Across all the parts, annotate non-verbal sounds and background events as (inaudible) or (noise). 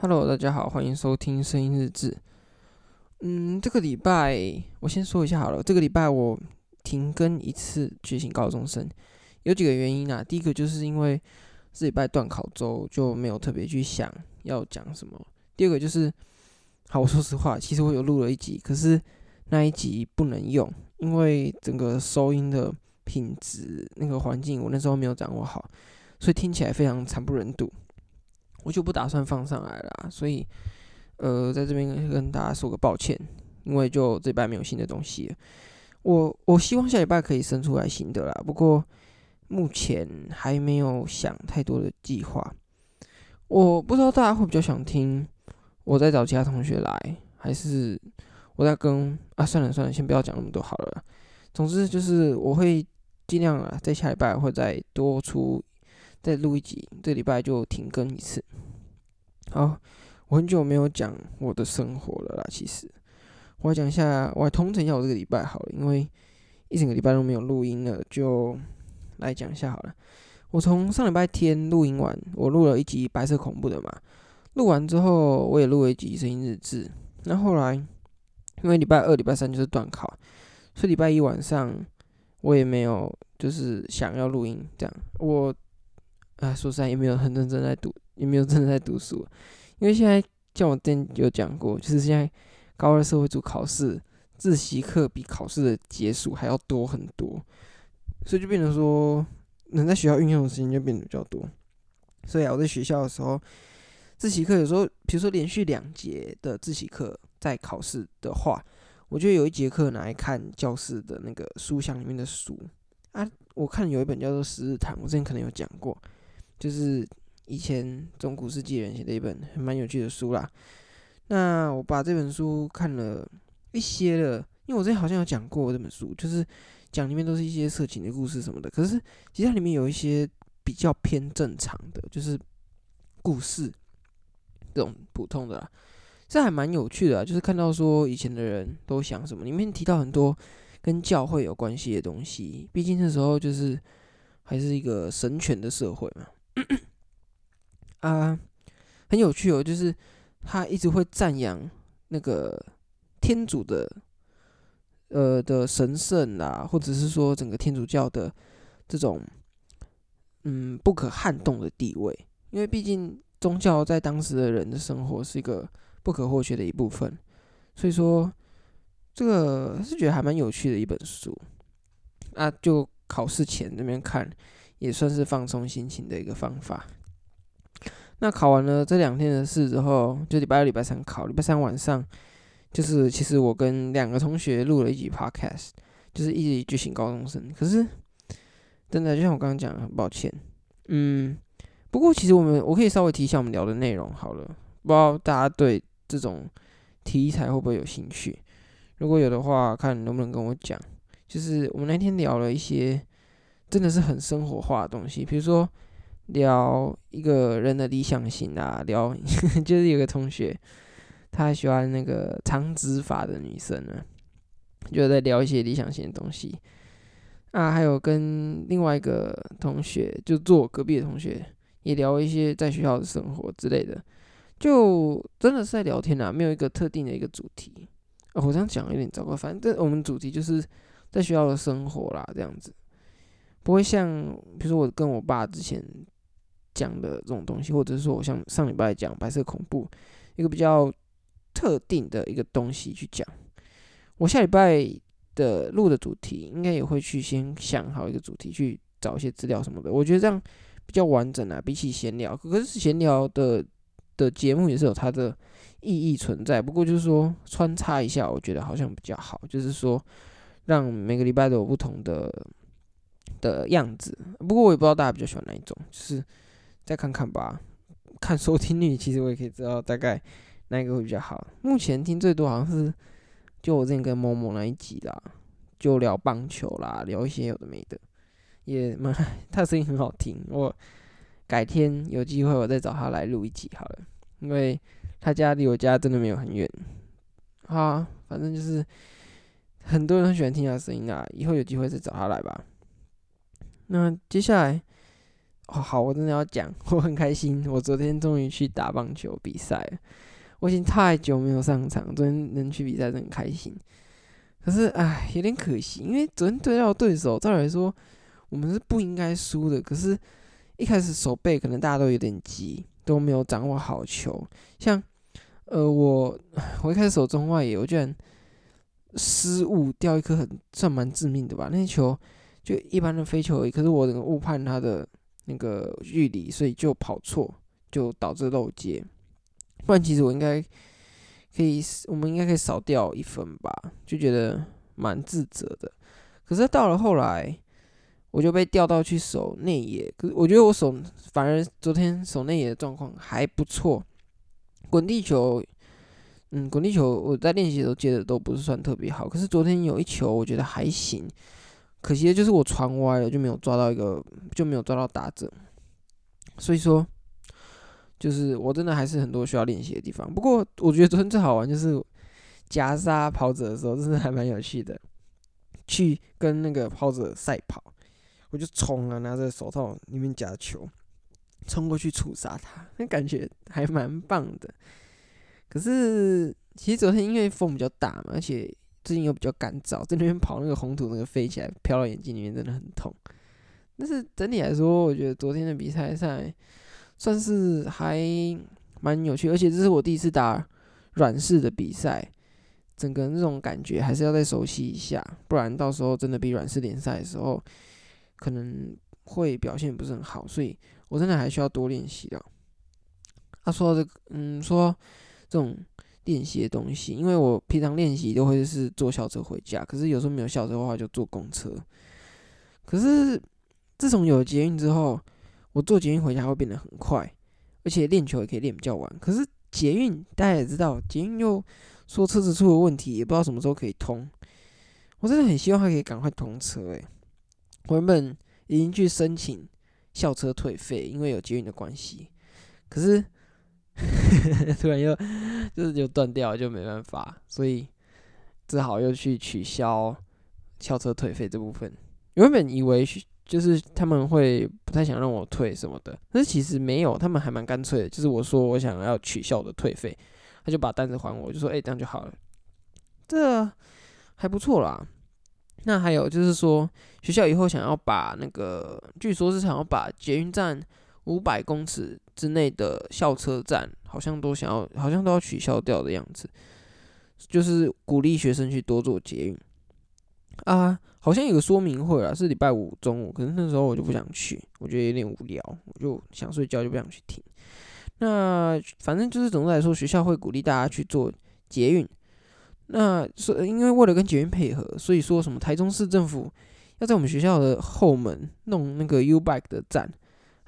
Hello，大家好，欢迎收听声音日志。嗯，这个礼拜我先说一下好了。这个礼拜我停更一次，觉醒高中生，有几个原因啊。第一个就是因为这礼拜段考周就没有特别去想要讲什么。第二个就是，好，我说实话，其实我有录了一集，可是那一集不能用，因为整个收音的品质、那个环境，我那时候没有掌握好，所以听起来非常惨不忍睹。我就不打算放上来了，所以，呃，在这边跟大家说个抱歉，因为就这礼拜没有新的东西。我我希望下礼拜可以生出来新的啦，不过目前还没有想太多的计划。我不知道大家会比较想听我再找其他同学来，还是我在跟啊，算了算了，先不要讲那么多好了。总之就是我会尽量啊，在下礼拜会再多出。再录一集，这礼拜就停更一次。好，我很久没有讲我的生活了啦。其实，我来讲一下，我来统整一下我这个礼拜好了，因为一整个礼拜都没有录音了，就来讲一下好了。我从上礼拜天录音完，我录了一集白色恐怖的嘛。录完之后，我也录了一集声音日志。那后来，因为礼拜二、礼拜三就是段考，所以礼拜一晚上我也没有就是想要录音这样。我。啊，说实在也没有很认真在读，也没有真的在读书，因为现在像我之前有讲过，就是现在高二社会组考试自习课比考试的节数还要多很多，所以就变成说能在学校运用的时间就变得比较多。所以啊，我在学校的时候，自习课有时候，比如说连续两节的自习课在考试的话，我就有一节课拿来看教室的那个书箱里面的书啊。我看有一本叫做《十日谈》，我之前可能有讲过。就是以前中古世纪人写的一本很蛮有趣的书啦。那我把这本书看了一些了，因为我之前好像有讲过这本书，就是讲里面都是一些色情的故事什么的。可是其实它里面有一些比较偏正常的，就是故事这种普通的啦，这还蛮有趣的。就是看到说以前的人都想什么，里面提到很多跟教会有关系的东西。毕竟那时候就是还是一个神权的社会嘛。(coughs) 啊，很有趣哦，就是他一直会赞扬那个天主的，呃的神圣啦，或者是说整个天主教的这种，嗯，不可撼动的地位，因为毕竟宗教在当时的人的生活是一个不可或缺的一部分，所以说这个是觉得还蛮有趣的一本书，啊，就考试前那边看。也算是放松心情的一个方法。那考完了这两天的试之后，就礼拜二、礼拜三考。礼拜三晚上，就是其实我跟两个同学录了一集 podcast，就是一集觉醒高中生。可是真的就像我刚刚讲的，很抱歉。嗯，不过其实我们我可以稍微提一下我们聊的内容好了，不知道大家对这种题材会不会有兴趣？如果有的话，看能不能跟我讲。就是我们那天聊了一些。真的是很生活化的东西，比如说聊一个人的理想型啊，聊 (laughs) 就是有个同学，他喜欢那个长直发的女生呢，就在聊一些理想型的东西啊，还有跟另外一个同学，就坐我隔壁的同学，也聊一些在学校的生活之类的，就真的是在聊天啊，没有一个特定的一个主题。哦，我这样讲有点糟糕，反正我们主题就是在学校的生活啦，这样子。不会像，比如说我跟我爸之前讲的这种东西，或者是说我像上礼拜讲白色恐怖，一个比较特定的一个东西去讲。我下礼拜的录的主题，应该也会去先想好一个主题，去找一些资料什么的。我觉得这样比较完整啊，比起闲聊。可是闲聊的的节目也是有它的意义存在，不过就是说穿插一下，我觉得好像比较好，就是说让每个礼拜都有不同的。的样子，不过我也不知道大家比较喜欢哪一种，就是再看看吧。看收听率，其实我也可以知道大概哪一个会比较好。目前听最多好像是就我之前跟某某那一集啦，就聊棒球啦，聊一些有的没的，也蛮 (laughs) 他的声音很好听。我改天有机会我再找他来录一集好了，因为他家离我家真的没有很远。好啊，反正就是很多人很喜欢听他的声音啊，以后有机会再找他来吧。那接下来，哦，好，我真的要讲，(laughs) 我很开心，我昨天终于去打棒球比赛了。我已经太久没有上场，昨天能去比赛，真的很开心。可是，唉，有点可惜，因为昨天对到对手，照理说我们是不应该输的。可是，一开始守备可能大家都有点急，都没有掌握好球。像，呃，我我一开始守中外野，我居然失误掉一颗很算蛮致命的吧，那球就一般的飞球而已。可是我误判它的。那个距离，所以就跑错，就导致漏接。不然其实我应该可以，我们应该可以少掉一分吧？就觉得蛮自责的。可是到了后来，我就被调到去守内野。可是我觉得我守，反而昨天守内野的状况还不错。滚地球，嗯，滚地球我在练习的时候接的都不是算特别好。可是昨天有一球，我觉得还行。可惜的就是我传歪了，就没有抓到一个，就没有抓到打者。所以说，就是我真的还是很多需要练习的地方。不过我觉得昨天最好玩就是夹杀跑者的时候，真的还蛮有趣的。去跟那个跑者赛跑，我就冲啊，拿着手套里面夹球，冲过去触杀他，那感觉还蛮棒的。可是其实昨天因为风比较大嘛，而且。最近又比较干燥，在那边跑那个红土，那个飞起来飘到眼睛里面，真的很痛。但是整体来说，我觉得昨天的比赛赛算是还蛮有趣，而且这是我第一次打软式的比赛，整个那种感觉还是要再熟悉一下，不然到时候真的比软式联赛的时候可能会表现不是很好，所以我真的还需要多练习的。他说这，嗯，说这种。练习的东西，因为我平常练习都会是坐校车回家，可是有时候没有校车的话就坐公车。可是自从有了捷运之后，我坐捷运回家会变得很快，而且练球也可以练比较晚。可是捷运大家也知道，捷运又说车子出了问题，也不知道什么时候可以通。我真的很希望它可以赶快通车诶，我原本已经去申请校车退费，因为有捷运的关系，可是。(laughs) 突然又就是就断掉，就没办法，所以只好又去取消校车退费这部分。原本以为就是他们会不太想让我退什么的，但是其实没有，他们还蛮干脆的。就是我说我想要取消的退费，他就把单子还我，就说哎，这样就好了，这还不错啦。那还有就是说学校以后想要把那个，据说是想要把捷运站。五百公尺之内的校车站，好像都想要，好像都要取消掉的样子，就是鼓励学生去多坐捷运啊。好像有个说明会啊，是礼拜五中午，可是那时候我就不想去，我觉得有点无聊，我就想睡觉，就不想去听。那反正就是总的来说，学校会鼓励大家去做捷运。那是因为为了跟捷运配合，所以说什么台中市政府要在我们学校的后门弄那个 U Bike 的站。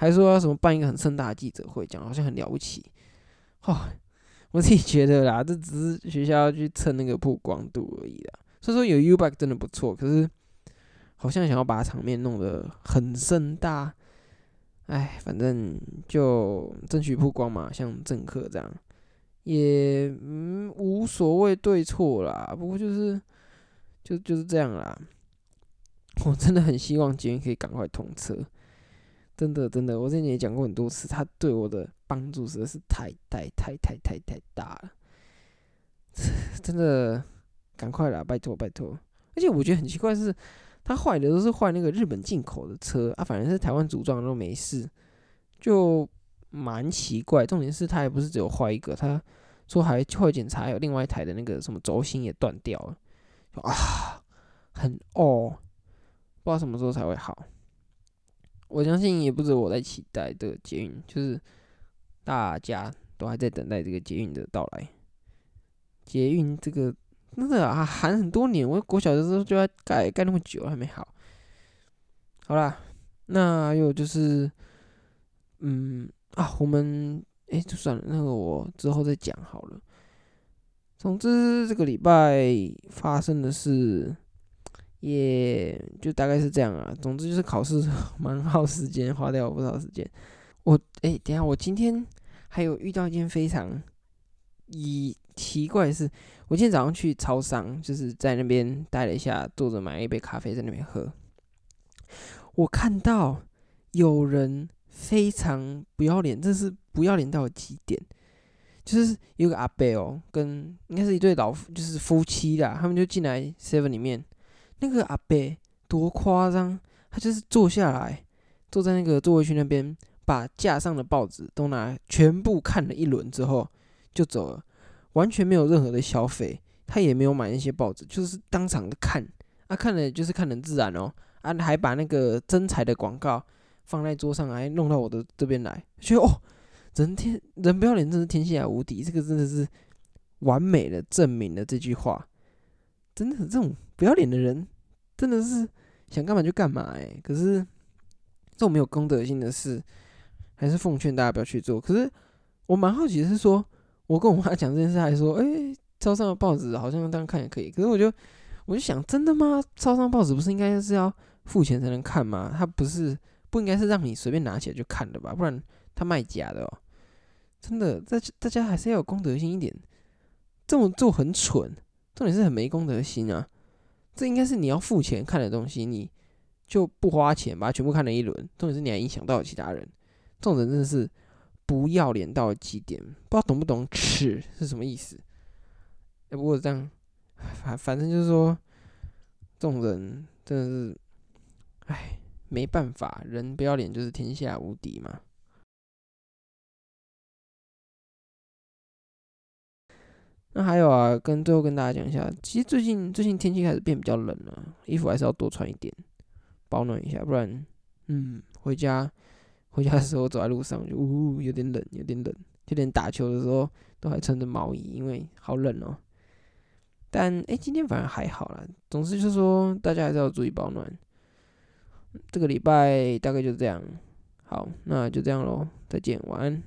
还说要什么办一个很盛大的记者会，讲好像很了不起，哦，(laughs) 我自己觉得啦，这只是学校要去蹭那个曝光度而已啦。所以说有 U Bike 真的不错，可是好像想要把场面弄得很盛大，哎，反正就争取曝光嘛，像政客这样，也嗯无所谓对错啦。不过就是就就是这样啦。我真的很希望捷运可以赶快通车。真的，真的，我之前也讲过很多次，他对我的帮助实在是太太太太太太大了，(laughs) 真的，赶快啦，拜托拜托！而且我觉得很奇怪是，他坏的都是坏那个日本进口的车啊，反正是台湾组装都没事，就蛮奇怪。重点是他也不是只有坏一个，他说还会检查，有另外一台的那个什么轴心也断掉了，啊，很哦，不知道什么时候才会好。我相信也不止我在期待这个捷运，就是大家都还在等待这个捷运的到来。捷运这个真的啊，喊很多年，我国小的时候就要盖，盖那么久还没好。好啦，那还有就是，嗯啊，我们哎，就算了，那个我之后再讲好了。总之，这个礼拜发生的事。也、就大概是这样啊。总之就是考试 (laughs) 蛮耗时间，花掉不少时间。我哎、等下，我今天还有遇到一件非常以奇怪的事。我今天早上去超商，就是在那边待了一下，坐着买了一杯咖啡在那边喝。我看到有人非常不要脸，这是不要脸到极点。就是有个阿伯哦，跟应该是一对老就是夫妻啦，他们就进来 seven 里面，那个阿伯多夸张，他就是坐下来，坐在那个座位区那边，把架上的报纸都拿全部看了一轮之后就走了，完全没有任何的消费，他也没有买那些报纸，就是当场的看，啊，看了就是看很自然哦，啊，还把那个真才的广告放在桌上，还弄到我的这边来，觉得哦。人天人不要脸，真是天下无敌。这个真的是完美的证明了这句话。真的是，这种不要脸的人，真的是想干嘛就干嘛哎、可是这种没有公德心的事，还是奉劝大家不要去做。可是我蛮好奇的是说，我跟我妈讲这件事，还说，哎、欸，超商的报纸好像这样看也可以。可是我就我就想，真的吗？招商报纸不是应该是要付钱才能看吗？它不是不应该是让你随便拿起来就看的吧？不然。他卖假的哦，真的，大大家还是要有公德心一点。这么做很蠢，重点是很没公德心啊！这应该是你要付钱看的东西，你就不花钱把它全部看了一轮。重点是你还影响到了其他人，这种人真的是不要脸到极点，不知道懂不懂“耻”是什么意思。哎，不过这样，反反正就是说，这种人真的是，哎，没办法，人不要脸就是天下无敌嘛。那还有啊，跟最后跟大家讲一下，其实最近最近天气开始变比较冷了，衣服还是要多穿一点，保暖一下，不然，嗯，回家回家的时候走在路上就呜、有点冷，有点冷，就连打球的时候都还穿着毛衣，因为好冷哦。但哎、今天反而还好啦，总之就是说大家还是要注意保暖。这个礼拜大概就这样，好，那就这样喽，再见，晚安。